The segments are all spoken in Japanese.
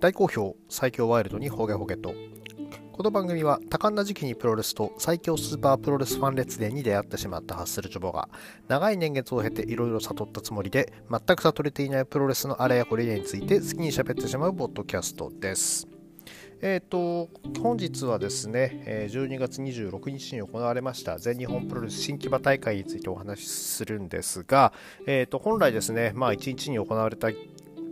大好評最強ワイルドにホゲホゲと。この番組は多感な時期にプロレスと最強スーパープロレスファン列伝に出会ってしまったハッスルチョボが長い年月を経ていろいろ悟ったつもりで全く悟れていないプロレスのあれやこれやについて好きに喋ってしまうポッドキャストです。えーと、本日はですね、12月26日に行われました全日本プロレス新木場大会についてお話しするんですが、えーと、本来ですね、まあ、1日に行われた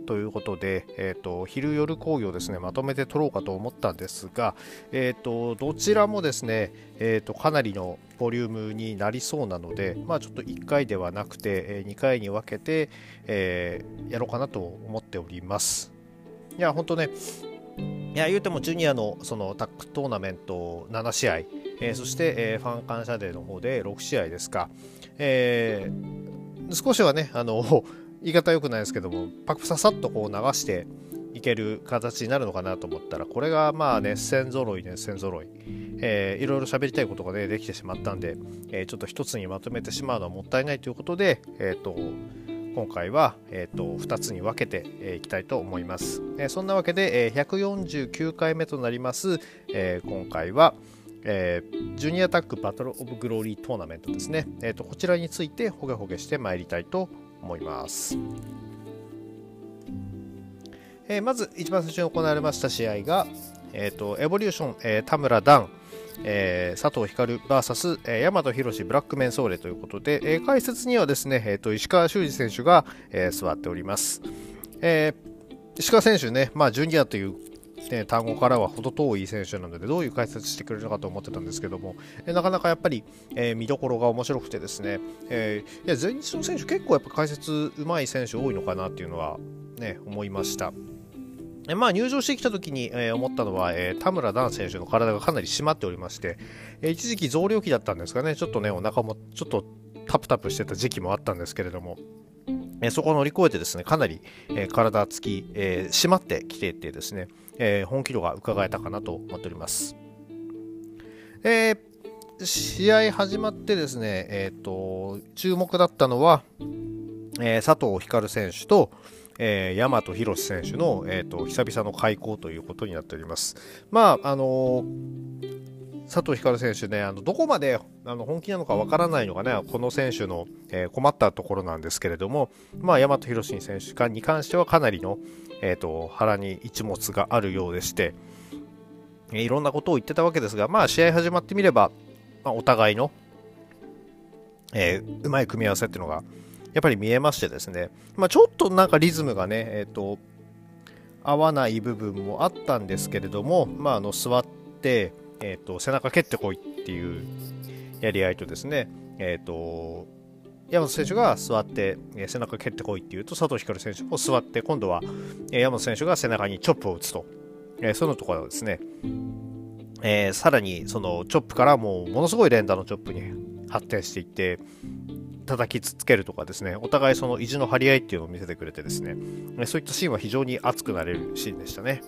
ということで、えーと、昼夜興行をですねまとめて撮ろうかと思ったんですが、えーと、どちらもですね、えーと、かなりのボリュームになりそうなので、まあ、ちょっと1回ではなくて、え、2回に分けて、えー、やろうかなと思っております。いや、本当ね、いや言うてもジュニアのそのタッグトーナメント7試合、えー、そして、えー、ファン感謝デーの方で6試合ですか、えー、少しはねあの言い方良くないですけどもパクささっとこう流していける形になるのかなと思ったらこれがまあ熱戦ぞろい熱戦ぞろい、えー、いろいろ喋りたいことがねできてしまったんで、えー、ちょっと一つにまとめてしまうのはもったいないということでえ、ー、と今回は、えーと、2つに分けてい、えー、きたいと思います、えー、そんなわけで、えー、149回目となります、えー、今回は、えー、ジュニアタックバトルオブグローリートーナメントですね、えーとこちらについてほげほげしてまいりたいと思います。えー、まず一番最初に行われました試合が、えーと、エボリューション、えー、田村ダン、えー、佐藤光 VS、えー、大和宏ブラックメンソーレということで、えー、解説にはですね、えーと、石川修司選手が、えー、座っております。えー、石川選手ね、まあ、ジュニアというね、単語からは程遠い選手なのでどういう解説してくれるのかと思ってたんですけども、えなかなかやっぱり、えー、見どころが面白くてですね、えー、いや全日の選手結構やっぱ解説うまい選手多いのかなっていうのはね思いました。まあ、入場してきた時に、えー、思ったのは、えー、田村段選手の体がかなり締まっておりまして、えー、一時期増量期だったんですかね、ちょっとね、お腹もちょっとタプタプしてた時期もあったんですけれども、えそこを乗り越えてですね、かなり、え体つき、え締まってきていてですね、え本気度が伺えたかなと思っております。え試合始まってですね、えーと、注目だったのは、え佐藤光選手と、えー、大和宏選手の、えーと、久々の開校ということになっております。まああのー佐藤光選手ね、あのどこまであの本気なのかわからないのがね、この選手の、えー、困ったところなんですけれども、まあ、大和宏信選手に関してはかなりの、えーと、腹に一物があるようでして、いろんなことを言ってたわけですが、まあ、試合始まってみれば、まあ、お互いの、えー、うまい組み合わせっていうのがやっぱり見えましてですね、まあ、ちょっとなんかリズムがね、えーと合わない部分もあったんですけれども、まあ、あの座って、えーと、背中蹴ってこいっていうやり合いとですね、えっ、ー、と、山本選手が座って、え、背中蹴ってこいっていうと、佐藤光選手も座って、今度は、え、山本選手が背中にチョップを打つと。え、そのところですね、えー、さらにそのチョップからもうものすごい連打のチョップに発展していって、叩きつけるとかですね、お互いその意地の張り合いっていうのを見せてくれてですね、そういったシーンは非常に熱くなれるシーンでしたね。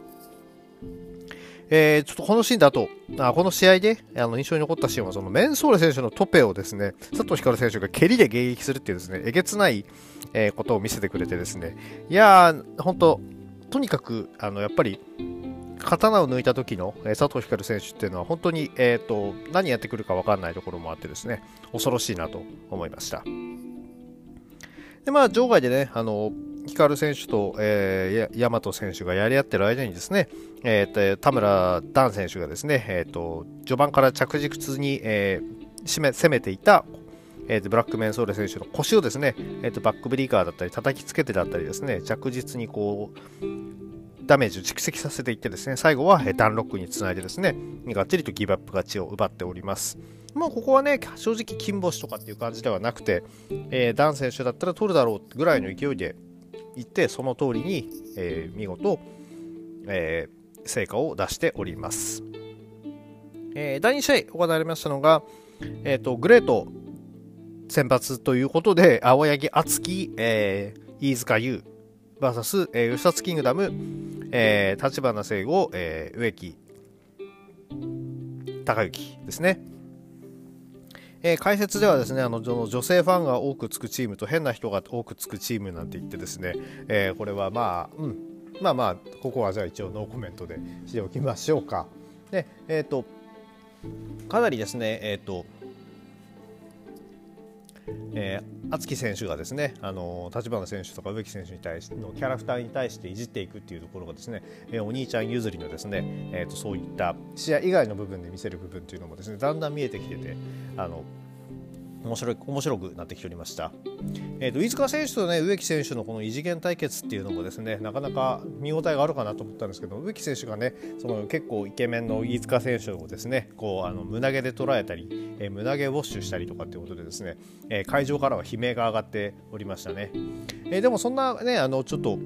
えー、ちょっとこのシーンだと、あこの試合であの印象に残ったシーンは、そのメンソーレ選手のトペをですね、佐藤光選手が蹴りで迎撃するっていうですね、えげつない、えー、ことを見せてくれてですね、いやー、本当とにかく、あの、やっぱり、刀を抜いた時の、えー、佐藤光選手っていうのは本当に、えーと、何やってくるか分かんないところもあってですね恐ろしいなと思いました。でまあ場外でねあの光選手と、えー、大和選手がやり合ってる間にですね、えー、田村段選手がですね、えーと、序盤から着実に、えー、め攻めていた、えーと、ブラックメンソーレ選手の腰をですね、えーと、バックブリーカーだったり叩きつけてだったりですね着実にこうダメージを蓄積させていってですね最後は、えー、ダンロックにつないでですねがっちりとギブアップ勝ちを奪っております。もうここはね、正直金星とかっていう感じではなくて、えー、ダン選手だったら取るだろうぐらいの勢いでいってその通りに、えー、見事、えー、成果を出しております、えー、第2試合行われましたのが、えーと、グレート先発ということで青柳敦樹、えー、飯塚優 VS、えー、吉田キングダム、えー、立花聖吾、えー、植木高之ですねえー、解説ではですねあの女性ファンが多くつくチームと変な人が多くつくチームなんて言ってですね、えー、これはまあ、うん、まあまあここはじゃあ一応ノーコメントでしておきましょうか。でえ、ー、とかなりですねえ、ー、とえー、敦貴選手がですねあの立花選手とか植木選手に対してのキャラクターに対していじっていくっていうところがですね、えー、お兄ちゃん譲りのですね、えーと、そういった試合以外の部分で見せる部分というのもですねだんだん見えてきててあの面白い面白くなってきておりました、えーと、飯塚選手と、ね、植木選手のこの異次元対決っていうのもですねなかなか見応えがあるかなと思ったんですけど植木選手がねその結構イケメンの飯塚選手をですねこうあの胸毛で捉えたり、えー、胸毛ウォッシュしたりとかっていうことでですね、えー、会場からは悲鳴が上がっておりましたね、えー、でもそんなねあのちょっと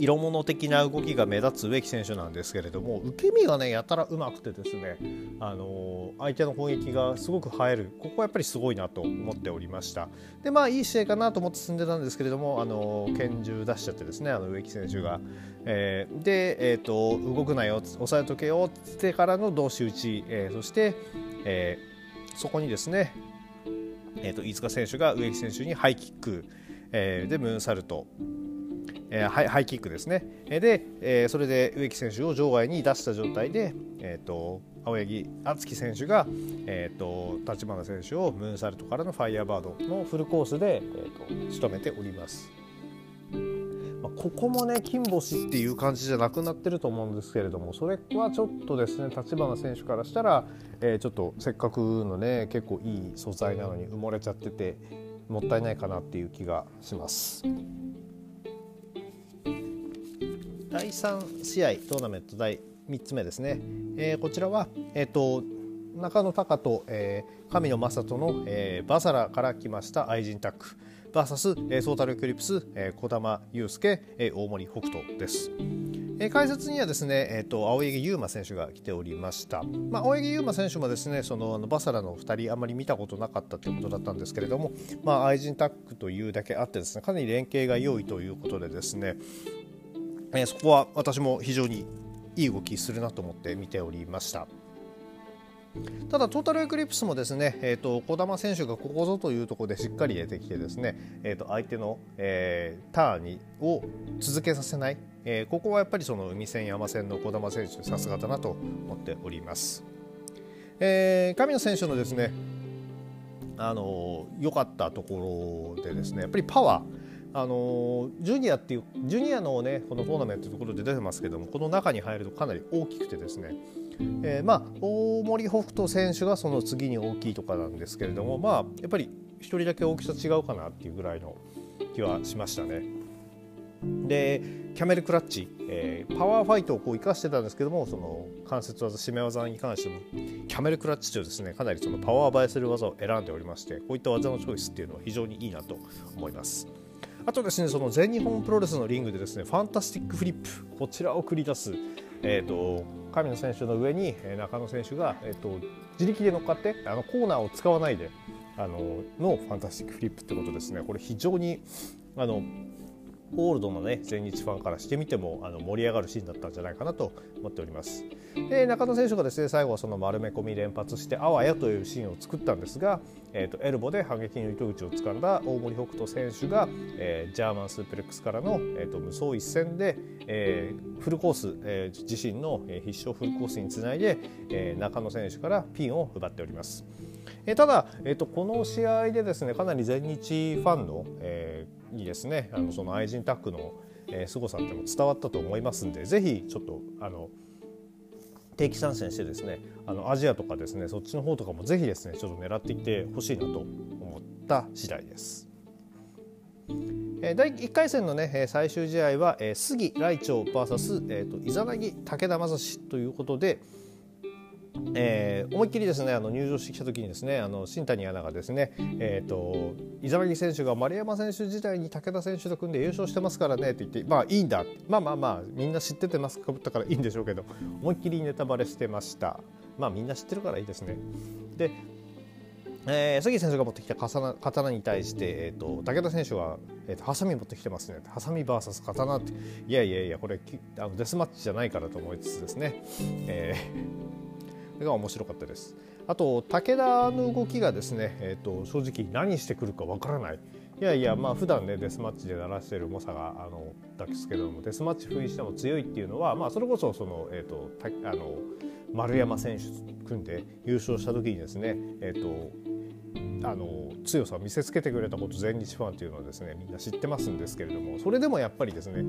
色物的な動きが目立つ植木選手なんですけれども受け身がねやたらうまくてですね、あの相手の攻撃がすごく映える。ここはやっぱりすごいなと思っておりました。でまあいい試合かなと思って進んでたんですけれども、あの拳銃出しちゃってですねあの植木選手が、えー、で、えーと、動くなよ抑えとけよってからの同士打ち、えー、そして、えー、そこにですね、えー、と飯塚選手が植木選手にハイキック、えー、でムーンサルト。えー、ハイハイキックですねで、えー、それで植木選手を場外に出した状態で、えーと、青柳敦樹選手が、えーと、立花選手をムーンサルトからのファイヤーバードのフルコースで、えーと、仕留めております。まあ、ここもね金星っていう感じじゃなくなってると思うんですけれどもそれはちょっとですね立花選手からしたら、えー、ちょっとせっかくのね結構いい素材なのに埋もれちゃっててもったいないかなっていう気がします。第3試合トーナメント第3つ目ですね、えー、こちらは、えーと、中野隆と、えー、神野正人の、えー、バサラから来ました愛人タック。VS、えー、ソータルエクリプス、えー、小玉祐介、えー、大森北斗です。え、解説にはですね、えーと、青柳優馬選手が来ておりました、まあ、青柳優馬選手もですねそのあのバサラの2人あまり見たことなかったということだったんですけれども、まあ、愛人タックというだけあってですねかなり連携が良いということでですね、えー、そこは私も非常にいい動きするなと思って見ておりました。ただトータルエクリプスもですね、えーと、児玉選手がここぞというところでしっかり出てきてですね、えーと、相手の、えー、ターンにを続けさせない、えー、ここはやっぱりその海戦山戦の児玉選手さすがだなと思っております。えー、神野選手のですねあの良かったところでですねやっぱりパワーあのジュニアっていうジュニアのねこのトーナメントというところで出てますけどもこの中に入るとかなり大きくてですね、えー、まあ大森北斗選手がその次に大きいとかなんですけれどもまあやっぱり1人だけ大きさ違うかなっていうぐらいの気はしましたね。でキャメルクラッチ、えー、パワーファイトをこう生かしてたんですけどもその関節技締め技に関してもキャメルクラッチとですねかなりそのパワー映えする技を選んでおりましてこういった技のチョイスっていうのは非常にいいなと思います。あとですねその全日本プロレスのリングでですねファンタスティックフリップこちらを繰り出す、えーと、神野選手の上に中野選手が、えーと、自力で乗っかってあのコーナーを使わないであののファンタスティックフリップってことですね。これ非常にあのオールドのね全日ファンからしてみてもあの盛り上がるシーンだったんじゃないかなと思っております。で中野選手がですね最後はその丸め込み連発してあわやというシーンを作ったんですが、えーと、エルボで反撃の糸口を掴んだ大森北斗選手が、えー、ジャーマンスープレックスからの、えーと、無双一戦で、えー、フルコース、えー、自身の必勝フルコースにつないで、えー、中野選手からピンを奪っております。えー、ただ、えーと、この試合でですねかなり全日ファンの、えー、にですねあのその愛人タックの、えー、凄さっていうのも伝わったと思いますんでぜひちょっとあの定期参戦してですねあのアジアとかですねそっちの方とかもぜひですねちょっと狙っていってほしいなと思った次第です。第1回戦の、ね、最終試合は杉来長 VS、えーと、イザナギ武田正史ということで、えー、思いっきりですねあの入場してきた時にですねあの新谷アナがですね、えーと、伊沢木選手が丸山選手時代に武田選手と組んで優勝してますからねって言ってまあいいんだ。まあまあまあみんな知っててマスクかぶったからいいんでしょうけど思いっきりネタバレしてました。まあみんな知ってるからいいですね。でえー、杉選手が持ってきた刀刀に対して、えーと、武田選手は、えーと、ハサミ持ってきてますね。ハサミ VS 刀って。いやいやいやこれあのデスマッチじゃないからと思いつつですね、えーが面白かったです。あと武田の動きがですね、えーと、正直何してくるかわからない、いやいやまあ普段ねデスマッチで鳴らしてる猛者があのですけどもデスマッチ封印しても強いっていうのは、まあ、それこそその、えーと、あの丸山選手組んで優勝した時にですね、えーと、あの強さを見せつけてくれたこと全日ファンというのはですねみんな知ってますんですけれどもそれでもやっぱりですね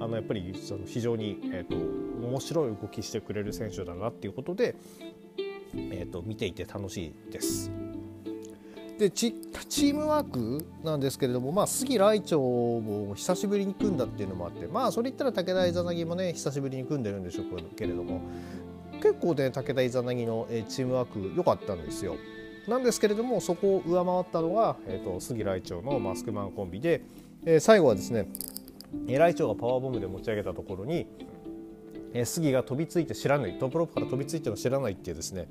あのやっぱりその非常に、えーと、面白い動きしてくれる選手だなっていうことで、えー、と見ていて楽しいです。でチームワークなんですけれども、まあ、杉来長も久しぶりに組んだっていうのもあってまあそれ言ったら武田イザナギもね久しぶりに組んでるんでしょうけれども結構ね武田イザナギのチームワーク良かったんですよ。なんですけれどもそこを上回ったのが、えーと、杉来長のマスクマンコンビで、えー、最後はですね来長がパワーボムで持ち上げたところに、えー、杉が飛びついて知らないトップロープから飛びついての知らないっていうですね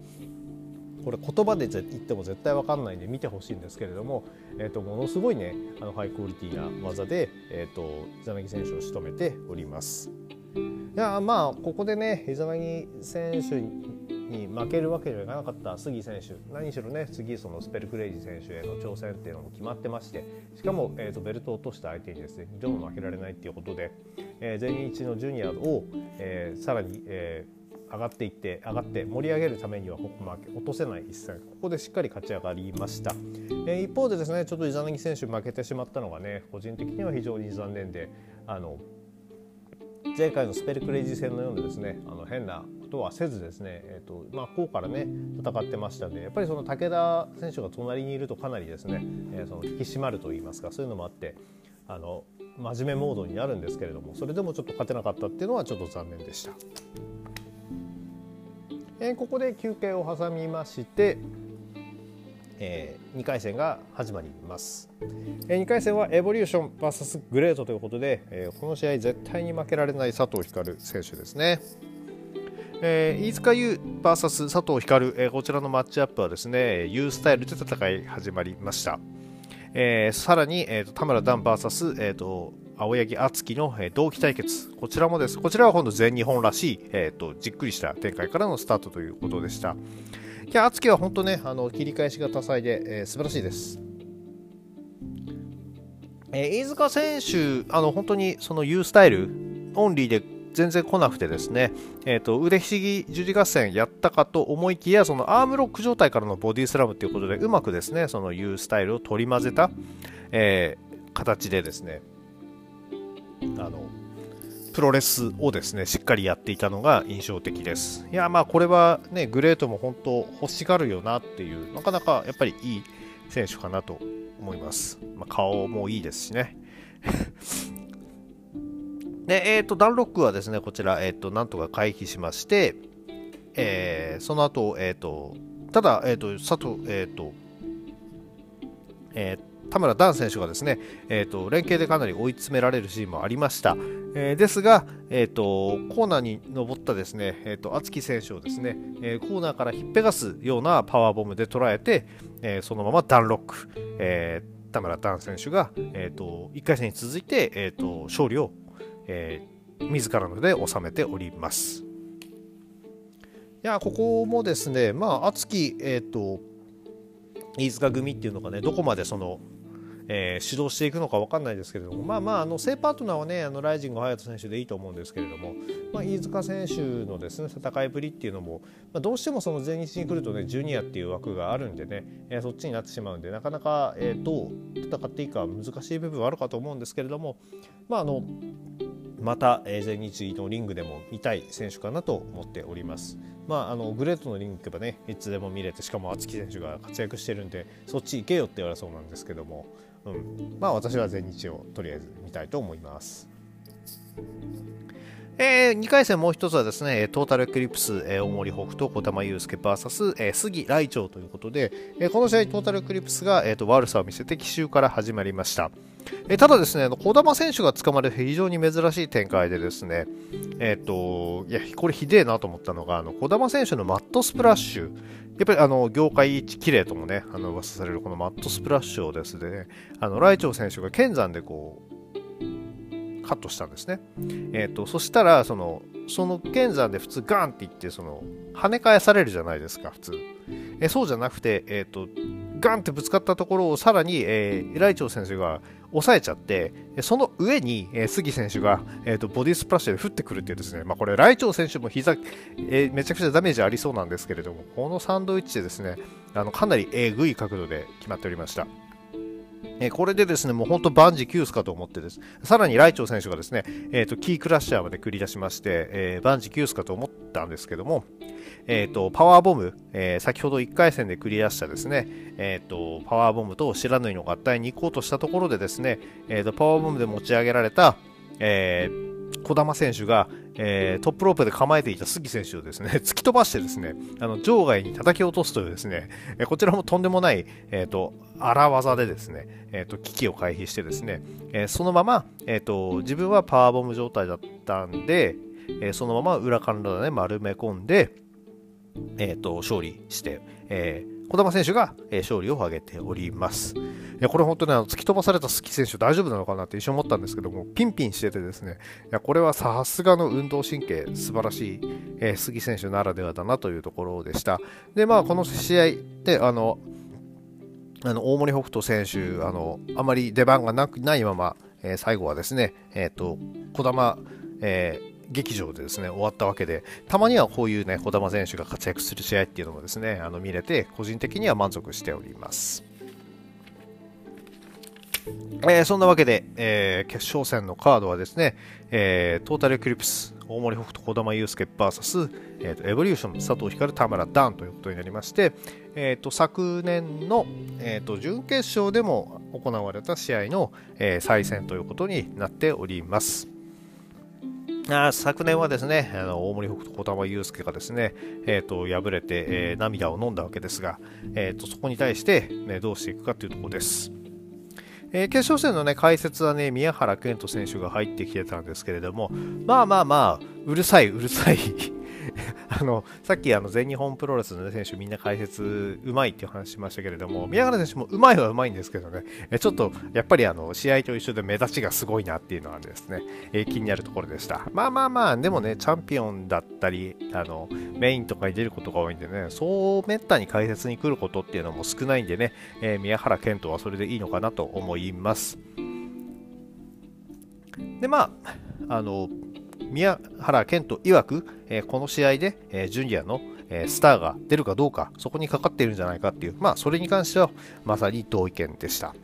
これ言葉で言っても絶対分かんないんで見てほしいんですけれども、えーと、ものすごいねあのハイクオリティな技で、えーと、イザナギ選手を仕留めております。いやまあここでねイザナギ選手に負けるわけにはいかなかった杉選手。何しろね次そのスペルクレイジー選手への挑戦っていうのも決まってましてしかも、えーと、ベルトを落とした相手にですね2度も負けられないっていうことで、えー、全日のジュニアを、えー、さらに、えー上がっていって上がって盛り上げるためにはここ負け落とせない一戦。ここでしっかり勝ち上がりました、えー、一方でですねちょっとイザナギ選手負けてしまったのがね個人的には非常に残念であの前回のスペルクレイジー戦のようなですねあの変なことはせずですね、えーとまあ、こうからね戦ってましたんでやっぱりその武田選手が隣にいるとかなりですね、えー、その引き締まるといいますかそういうのもあってあの真面目モードになるんですけれどもそれでもちょっと勝てなかったっていうのはちょっと残念でした。えー、ここで休憩を挟みまして、えー、2回戦が始まります、えー、2回戦はエボリューション VS グレートということで、えー、この試合絶対に負けられない佐藤光選手ですね。えー、飯塚優 VS 佐藤光、えー、こちらのマッチアップはですね U スタイルで戦い始まりました、えー、さらに、えーと、田村段 VS、えーと青柳敦樹の、え同期対決、こちらもです。こちらは今度全日本らしい、えーと、じっくりした展開からのスタートということでした。いや、敦樹は本当ね、あの切り返しが多彩で、えー、素晴らしいです。えー、飯塚選手、あの本当にその U スタイルオンリーで全然来なくてですね、えーと、腕ひしぎ十字合戦やったかと思いきやそのアームロック状態からのボディスラムということでうまくですねその U スタイルを取り混ぜた、えー、形でですねあのプロレスをですねしっかりやっていたのが印象的です。いやまあこれはねグレートも本当欲しがるよなっていうなかなかやっぱりいい選手かなと思います。まあ、顔もいいですしね。で、えっ、ー、と、ダンロックはですね、こちら、えっ、ー、と、なんとか回避しまして、えー、その後、えっ、と、ただ、えっ、と、佐藤、えっ、と、えー、田村ダン選手がですね、えーと、連携でかなり追い詰められるシーンもありました。えー、ですが、えーと、コーナーに登ったですね、えーと、敦貴選手をですね、えー、コーナーからひっぺがすようなパワーボムで捉えて、えー、そのままダンロック、えー、田村ダン選手が、えー、と1回戦に続いて、えー、と勝利を、えー、自らので収めております。いやここもですね、まあ、敦貴、えーと飯塚組っていうのがねどこまでそのえー、指導していくのか分かんないですけれども、まあまあ、あの正パートナーはね、あのライジング隼人選手でいいと思うんですけれども、まあ、飯塚選手のですね戦いぶりっていうのも、まあ、どうしてもその全日に来るとね、ジュニアっていう枠があるんでね、えー、そっちになってしまうんで、なかなか、えー、どう戦っていいか難しい部分はあるかと思うんですけれども、まあ、あのまた、えー、全日のリングでも見たい選手かなと思っております。まあ、あのグレートのリング行けばねいつでも見れてしかも敦貴選手が活躍してるんでそっち行けよって言われそうなんですけども、うん、まあ私は全日をとりあえず見たいと思います。えー、2回戦もう一つはですね、トータルエクリプス、えー、大森北斗、小玉祐介 VS、えー、杉来長ということで、えー、この試合、トータルエクリプスが、えーと、悪さを見せて奇襲から始まりました。えー、ただですね、小玉選手が捕まる非常に珍しい展開でですね、えっ、ー、と、いや、これひでえなと思ったのが、あの、小玉選手のマットスプラッシュ、やっぱりあの、業界一綺麗ともね、あの、噂されるこのマットスプラッシュをですね、あの、来長選手が剣山でこう、カットしたんですね。えーと、そしたらそのその剣山で普通ガンっていってその跳ね返されるじゃないですか普通。えそうじゃなくて、えーと、ガンってぶつかったところをさらに、えー、ライチョウ選手が抑えちゃって、その上に、えー、杉選手が、えーと、ボディスプラッシュで降ってくるっていうですね、まあ、これ、ライチョウ選手も膝、えー、めちゃくちゃダメージありそうなんですけれども、このサンドイッチでですね、あのかなりえぐい角度で決まっておりました。えこれでですね、もう本当万事休すかと思ってです。さらにライチョウ選手がですね、えっ、ー、と、キークラッシャーまで繰り出しまして、えー、万事休すかと思ったんですけども、えっ、ー、と、パワーボム、えー、先ほど1回戦でクリアしたですね、えっ、と、パワーボムと白縫いの合体に行こうとしたところでですね、えっ、と、パワーボムで持ち上げられた、えー、児玉選手が、えー、トップロープで構えていた杉選手をですね、突き飛ばしてですね、あの場外に叩き落とすというですね、え、こちらもとんでもない、えっ、ー、と、荒技でですね、えっ、と、危機を回避してですね、えそのまま、えっ、と、自分はパワーボム状態だったんで、えそのまま裏からで丸め込んで、えっ、と、勝利して、えー、児玉選手が、え勝利を挙げております。いやこれ本当にあの突き飛ばされたスキ選手大丈夫なのかなって一瞬思ったんですけども、ピンピンしててですね、いやこれはさすがの運動神経素晴らしい、えー、杉選手ならではだなというところでした。で、まあこの試合で、あの、あの大森北斗選手、あのあまり出番がなくないまま、えー、最後はですね、えっ、ー、と、児玉、えー劇場でですね終わったわけでたまにはこういうね児玉選手が活躍する試合っていうのもですねあの見れて個人的には満足しております。えー、そんなわけで、えー、決勝戦のカードはですね、えー、トータルエクリプス大森北斗児玉祐介 VS、えーと、エボリューション佐藤光田村ダンということになりまして、えーと、昨年の、えーと、準決勝でも行われた試合の、えー、再戦ということになっております。あ昨年はですね、あの大森北斗小玉祐介がですね、えーと、敗れて、えー、涙を飲んだわけですが、えーと、そこに対して、ね、どうしていくかというところです。えー、決勝戦の、ね、解説は、ね、宮原健人選手が入ってきてたんですけれども、まあまあまあ、うるさい、うるさい あのさっきあの全日本プロレスの、ね、選手みんな解説うまいっていう話しましたけれども宮原選手もうまいはうまいんですけどね。ちょっとやっぱりあの試合と一緒で目立ちがすごいなっていうのはですね、えー、気になるところでした。まあまあまあでもねチャンピオンだったりあのメインとかに出ることが多いんでねそうめったに解説に来ることっていうのも少ないんでね、えー、宮原健人はそれでいいのかなと思います。でまああの宮原健人曰く、え、この試合で、え、ジュニアの、え、スターが出るかどうか、そこにかかっているんじゃないかっていう、まあ、それに関してはまさに同意見でした。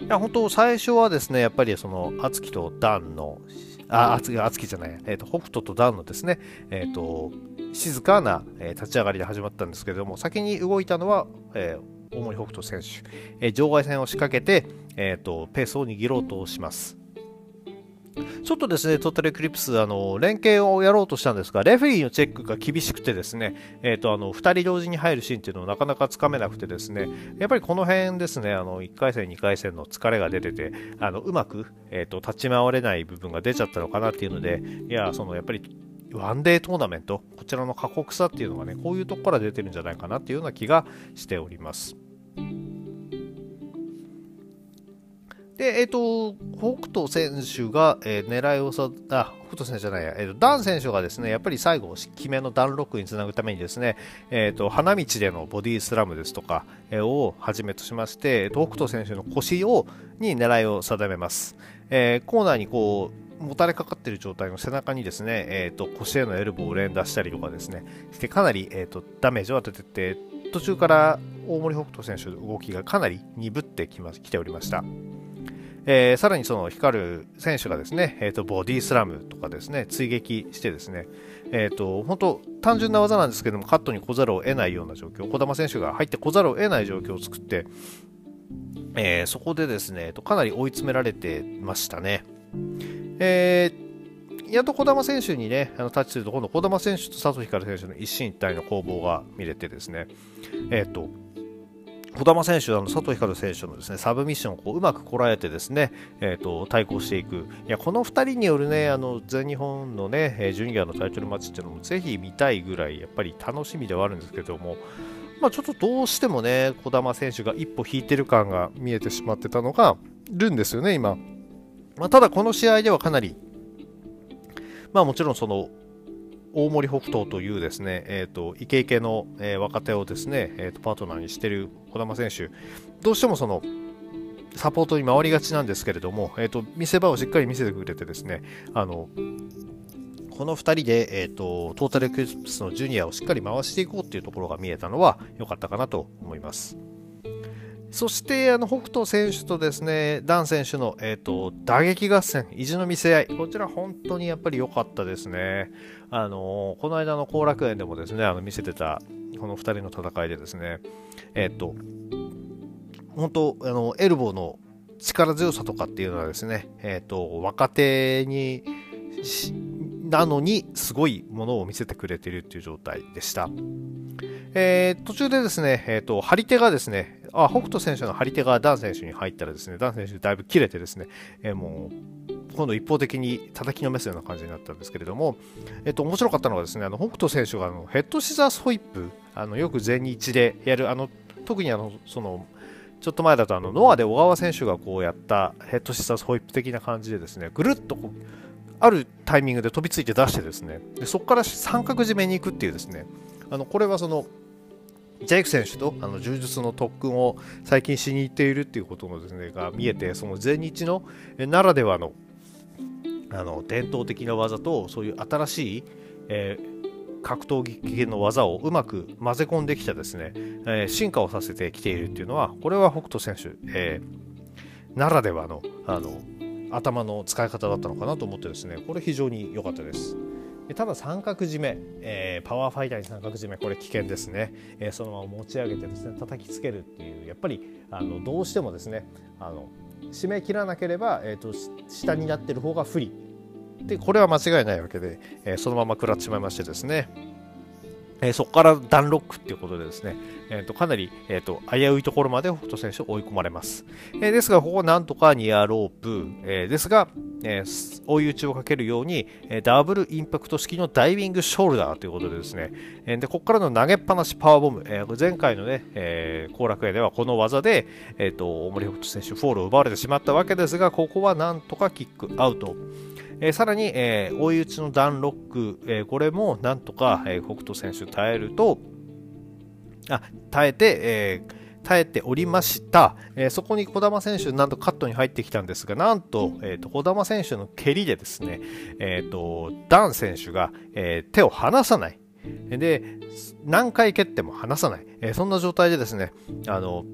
いや本当、最初はですね、やっぱりその、敦樹とダンの、あ、敦樹、敦樹じゃない、えっ、ー、と、北斗とダンのですね、えっ、ー、と、静かな、えー、立ち上がりで始まったんですけれども、先に動いたのは、えー、大森北斗選手、えー、場外戦を仕掛けて、えーとペースを握ろうとします。ちょっとですね、トータルエクリプス、あの、連携をやろうとしたんですが、レフェリーのチェックが厳しくてですね、えっ、ー、と、あの、2人同時に入るシーンっていうのをなかなかつかめなくてですね、やっぱりこの辺ですね、あの、1回戦、2回戦の疲れが出てて、あの、うまく、えっ、ー、と、立ち回れない部分が出ちゃったのかなっていうので、いや、その、やっぱり、ワンデートーナメント、こちらの過酷さっていうのがね、こういうとこから出てるんじゃないかなっていうような気がしております。で、えっ、ー、と、北斗選手が、えー、狙いをさ、あ、北斗選手じゃないや、え、ー、と、ダン選手がですね、やっぱり最後、決めのダンロックにつなぐためにですね、えっ、と、花道でのボディスラムですとか、えをはじめとしまして、えー、と北斗選手の腰を、に狙いを定めます。えコーナーにこう、もたれかかっている状態の背中にですね、えーと、腰へのエルボーを連打したりとかですね、してかなり、えーと、ダメージを当ててて、途中から大森北斗選手の動きがかなり鈍ってきま来ておりました。えー、さらにその光る選手がですね、えーと、ボディスラムとかですね追撃してですね、えーと、本当単純な技なんですけどもカットに来ざるを得ないような状況児玉選手が入って来ざるを得ない状況を作って、えー、そこでですねかなり追い詰められてましたね。えー、やっと児玉選手にね、あのタッチすると、今度、児玉選手と佐藤光選手の一進一退の攻防が見れてですね、えっ、ー、と、児玉選手、あの佐藤光選手のですねサブミッションをこううまくこらえてですね、えーと、対抗していく、いやこの2人によるねあの全日本のねジュニアのタイトルマッチっていうのもぜひ見たいぐらいやっぱり楽しみではあるんですけども、まあ、ちょっとどうしてもね児玉選手が一歩引いてる感が見えてしまってたのがるんですよね、今。まあ、ただこの試合ではかなり、まあもちろんその大森北斗というですね、えーと、イケイケの、えー、若手をですね、えーと、パートナーにしている児玉選手、どうしてもそのサポートに回りがちなんですけれども、えーと、見せ場をしっかり見せてくれてですね、あのこの2人で、えーと、トータルエクリプスのジュニアをしっかり回していこうっていうところが見えたのは良かったかなと思います。そしてあの北斗選手とですねダン選手の、えーと、打撃合戦、意地の見せ合い、こちら本当にやっぱり良かったですね。あのこの間の後楽園でもですねあの見せてたこの2人の戦いでですね、えっ、ー、と本当あのエルボーの力強さとかっていうのはですね、えっ、ー、と若手になのにすごいものを見せてくれているっていう状態でした。えー、途中でですね、えーと、張り手がですね、あ北斗選手の張り手がダン選手に入ったらですね、ダン選手だいぶ切れてですね、えー、もう今度一方的に叩きのめすような感じになったんですけれども、えっ、ー、と、面白かったのはですね、あの北斗選手があのヘッドシザースホイップ、あのよく全日でやる、あの特にあのそのちょっと前だとあのノアで小川選手がこうやったヘッドシザースホイップ的な感じでですね、ぐるっとこうあるタイミングで飛びついて出してですねでそこから三角締めに行くっていうですねあのこれはそのジェイク選手とあの柔術の特訓を最近しに行っているっていうことのですねが見えてその全日のならではのあの伝統的な技とそういう新しい、えー、格闘技系の技をうまく混ぜ込んできたですね、えー、進化をさせてきているっていうのはこれは北斗選手、えー、ならではのあの頭の使い方だったのかなと思ってですねこれ非常に良かったです。ただ三角締め、えー、パワーファイターに三角締めこれ危険ですね、えー、そのまま持ち上げてですね叩きつけるっていうやっぱりあのどうしてもですねあの締め切らなければ、えーと、下になってる方が不利。でこれは間違いないわけで、えー、そのまま食らってしまいましてですね。えー、そこからダンロックっていうことでですね、えー、とかなり、えーと、危ういところまで北斗選手追い込まれます。えー、ですが、ここなんとかニアロープ、えー、ですが、え、追い打ちをかけるように、え、ダブルインパクト式のダイビングショルダーということでですね、え、でここからの投げっぱなしパワーボム、えー、前回のね、えー、後楽園ではこの技で、えーと、大森北斗選手フォールを奪われてしまったわけですが、ここはなんとかキックアウト。えー、さらに、えー、追い打ちのダンロック、えー、これもなんとか、えー、北斗選手耐えると、あ耐えて、えー、耐えておりました、えー、そこに児玉選手、なんとカットに入ってきたんですが、なんと、えーと、児玉選手の蹴りでですね、えーと、ダン選手が、えー、手を離さない。で、何回蹴っても離さない。えー、そんな状態でですね、あの、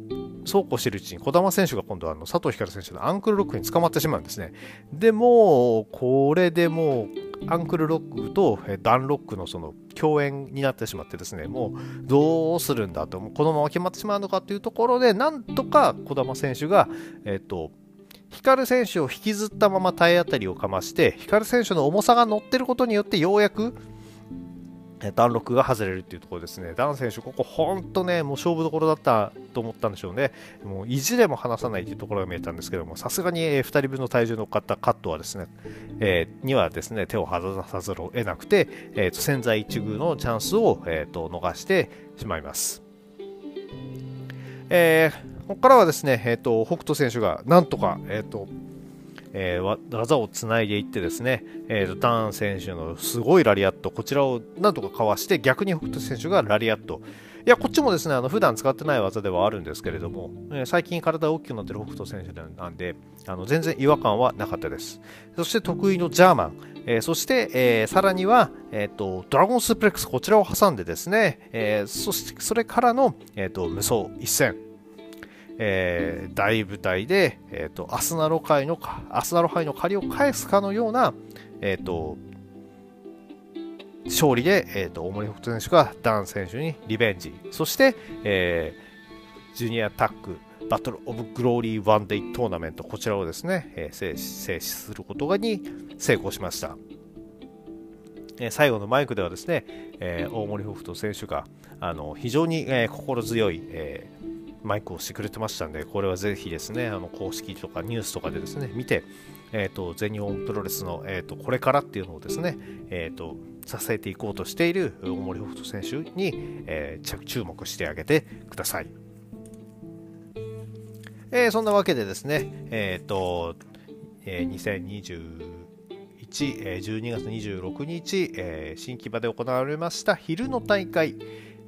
そうこうしているうちに児玉選手が今度はあの佐藤光選手のアンクルロックに捕まってしまうんですね。でもこれでもうアンクルロックとダンロックのその共演になってしまってですねもうどうするんだとこのまま決まってしまうのかというところでなんとか児玉選手がえっ、と光選手を引きずったまま体当たりをかまして光選手の重さが乗ってることによってようやくダンロックが外れるっていうところですね。ダン選手、ここ本当ね、もう勝負どころだったと思ったんでしょうね。もう意地でも離さないっていうところが見えたんですけども、さすがに2人分の体重のかったカットはですね、えー、にはですね、手を離さざるを得なくて、えーと、潜在一遇のチャンスを、えーと、逃してしまいます。えー、ここからはですね、えーと、北斗選手がなんとか、えーとえー、技をつないでいってですね、えーと、ダン選手のすごいラリアット、こちらをなんとかかわして、逆に北斗選手がラリアット。いや、こっちもですね、あの普段使ってない技ではあるんですけれども、えー、最近体大きくなってる北斗選手なんで、あの全然違和感はなかったです。そして得意のジャーマン、えー、そして、えー、さらには、えーと、ドラゴンスープレックス、こちらを挟んでですね、えー、そしてそれからの、えーと無双一戦。えー、大舞台で、えーと、アスナロ界のアスナロ杯の借りを返すかのような、えーと、勝利で、えーと、大森北斗選手がダン選手にリベンジそして、えー、 Junior Tag Battle of Glory One Day Tournament こちらをですね、えー、制することがに成功しました。え最後のマイクではですね、えー、大森北斗選手があの非常に、えー、心強い、えマイクをしてくれてましたんで、これはぜひですね、あの公式とかニュースとかでですね、見て、えーと、全日本プロレスの、えーと、これからっていうのをですね、えーと、支えていこうとしている大森北斗選手に、えー、注目してあげてください。えー、そんなわけでですね、えっ、ー、と、えー、2021、12月26日、えー、新木場で行われました昼の大会、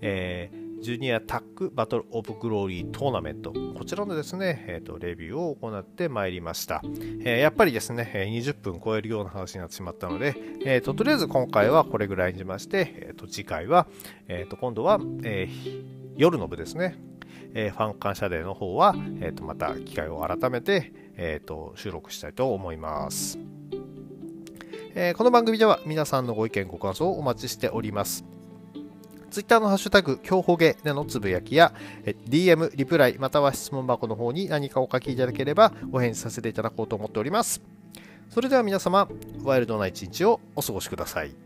えージュニアタックバトルオブグローリートーナメント、こちらのですね、えーと、レビューを行ってまいりました、えー、やっぱりですね、20分超えるような話になってしまったので、えーと、とりあえず今回はこれぐらいにしまして、えーと、次回は、えー、と今度は、えー、夜の部ですね、えー、ファン感謝デーの方は、えー、とまた機会を改めて、えー、と収録したいと思います。え、この番組では皆さんのご意見ご感想をお待ちしております。ツイッターのハッシュタグ、今日ほげでのつぶやきや、DM、リプライ、または質問箱の方に何かお書きいただければお返事させていただこうと思っております。それでは皆様、ワイルドな一日をお過ごしください。